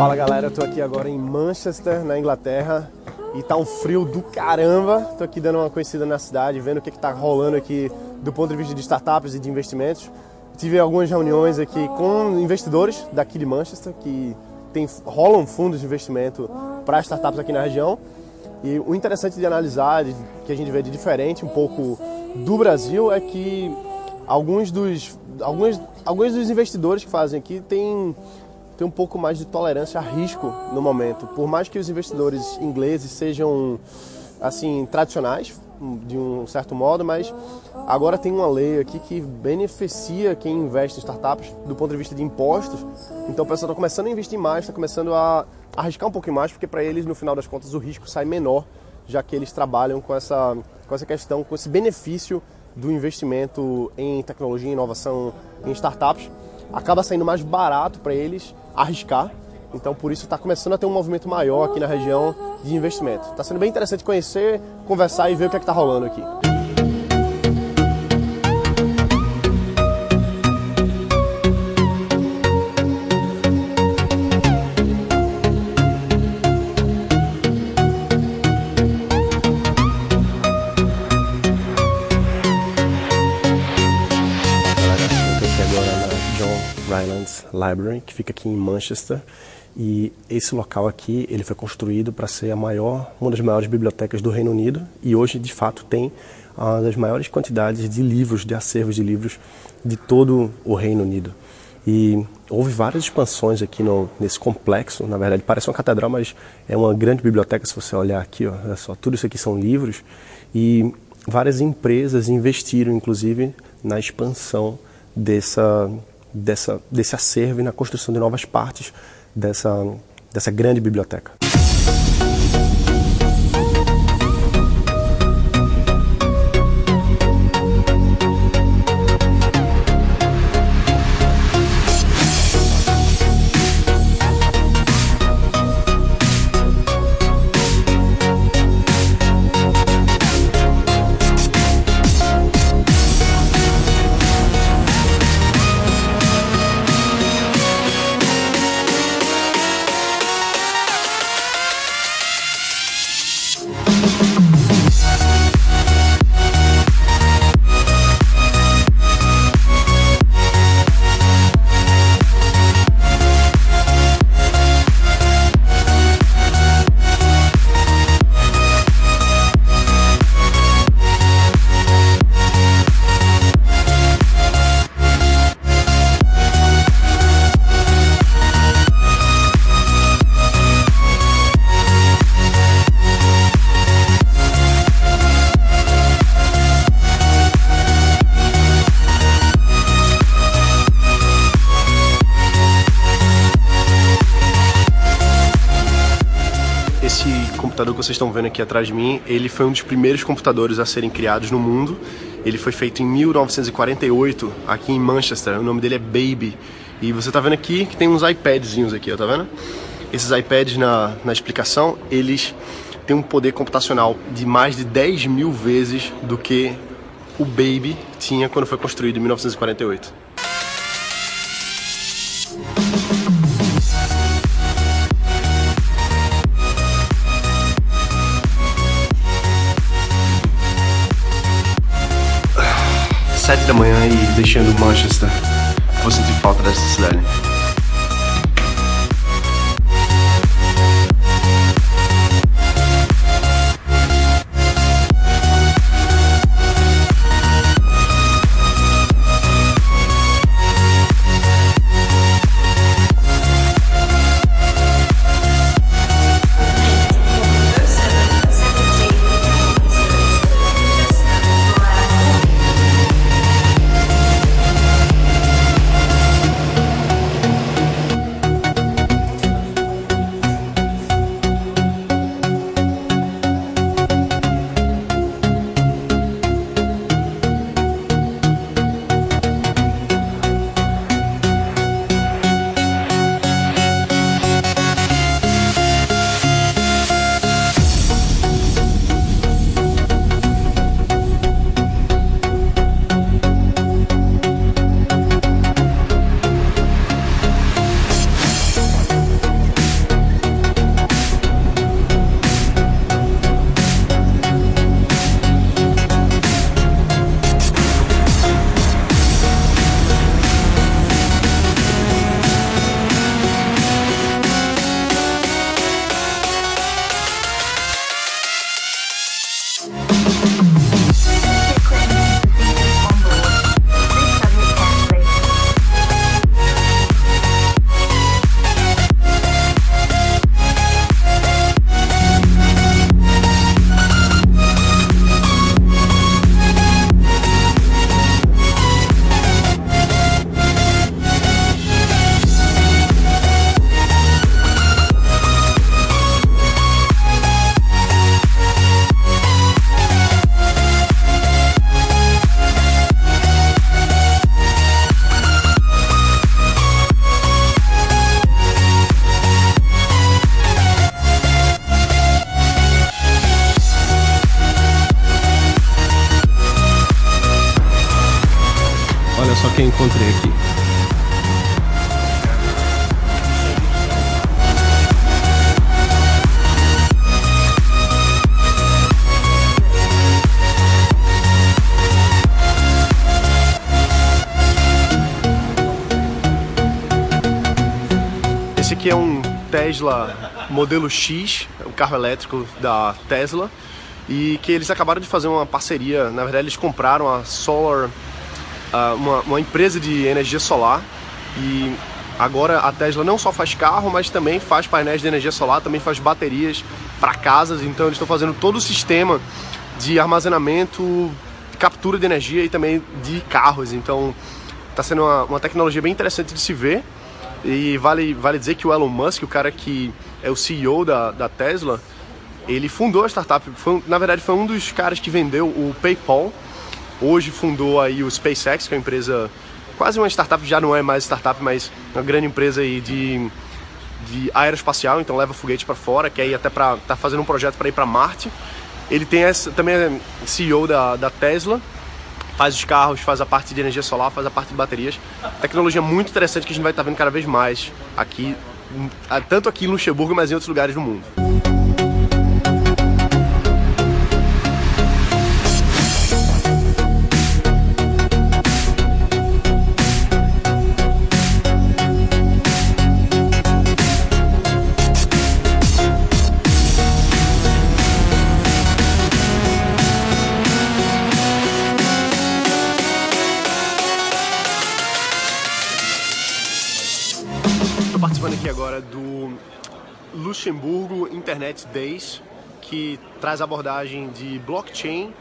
Fala galera, eu tô aqui agora em Manchester, na Inglaterra, e tá um frio do caramba. Tô aqui dando uma conhecida na cidade, vendo o que, que tá rolando aqui do ponto de vista de startups e de investimentos. Tive algumas reuniões aqui com investidores daqui de Manchester que tem, rolam fundos de investimento para startups aqui na região. E o interessante de analisar, que a gente vê de diferente um pouco do Brasil, é que alguns dos, alguns, alguns dos investidores que fazem aqui têm, têm um pouco mais de tolerância a risco no momento. Por mais que os investidores ingleses sejam assim tradicionais, de um certo modo, mas agora tem uma lei aqui que beneficia quem investe em startups do ponto de vista de impostos. Então o pessoal está começando a investir mais, está começando a arriscar um pouquinho mais, porque para eles, no final das contas, o risco sai menor, já que eles trabalham com essa, com essa questão, com esse benefício do investimento em tecnologia, inovação, em startups. Acaba saindo mais barato para eles arriscar então, por isso, está começando a ter um movimento maior aqui na região de investimento. Está sendo bem interessante conhecer, conversar e ver o que é está rolando aqui. Rylands Library, que fica aqui em Manchester. E esse local aqui, ele foi construído para ser a maior, uma das maiores bibliotecas do Reino Unido e hoje, de fato, tem uma das maiores quantidades de livros, de acervos de livros de todo o Reino Unido. E houve várias expansões aqui no, nesse complexo, na verdade parece uma catedral, mas é uma grande biblioteca se você olhar aqui, ó, olha só, tudo isso aqui são livros e várias empresas investiram inclusive na expansão dessa, dessa, desse acervo e na construção de novas partes dessa, dessa grande biblioteca. Vocês estão vendo aqui atrás de mim, ele foi um dos primeiros computadores a serem criados no mundo. Ele foi feito em 1948 aqui em Manchester. O nome dele é Baby. E você está vendo aqui que tem uns iPadzinhos aqui, ó, tá vendo? Esses iPads na, na explicação, eles têm um poder computacional de mais de 10 mil vezes do que o Baby tinha quando foi construído em 1948. Manhã e deixando Manchester. Vou sentir falta dessa cidade. Só quem encontrei aqui. Esse aqui é um Tesla modelo X, o carro elétrico da Tesla, e que eles acabaram de fazer uma parceria. Na verdade, eles compraram a Solar, uma, uma empresa de energia solar, e agora a Tesla não só faz carro, mas também faz painéis de energia solar, também faz baterias para casas. Então, eles estão fazendo todo o sistema de armazenamento, captura de energia e também de carros. Então, está sendo uma, uma tecnologia bem interessante de se ver. E vale, vale dizer que o Elon Musk, o cara que é o CEO da, da Tesla, ele fundou a startup. Foi, na verdade, foi um dos caras que vendeu o PayPal. Hoje fundou aí o SpaceX, que é uma empresa quase uma startup, já não é mais startup, mas uma grande empresa aí de, de aeroespacial, então leva foguete para fora, quer ir até para tá fazendo um projeto para ir para Marte. Ele tem essa, também é CEO da, da Tesla faz os carros, faz a parte de energia solar, faz a parte de baterias. Tecnologia muito interessante que a gente vai estar vendo cada vez mais aqui, tanto aqui em Luxemburgo, mas em outros lugares do mundo. Luxemburgo Internet Days, que traz abordagem de blockchain,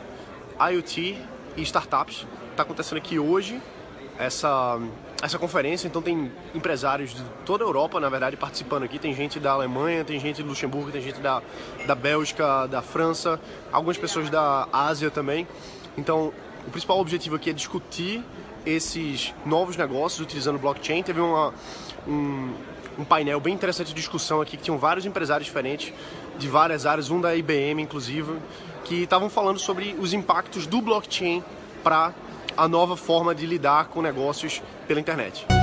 IoT e startups. Está acontecendo aqui hoje essa, essa conferência, então tem empresários de toda a Europa, na verdade, participando aqui. Tem gente da Alemanha, tem gente do Luxemburgo, tem gente da, da Bélgica, da França, algumas pessoas da Ásia também. Então, o principal objetivo aqui é discutir esses novos negócios utilizando blockchain. Teve uma, um, um painel bem interessante de discussão aqui, que tinham vários empresários diferentes, de várias áreas, um da IBM inclusive, que estavam falando sobre os impactos do blockchain para a nova forma de lidar com negócios pela internet.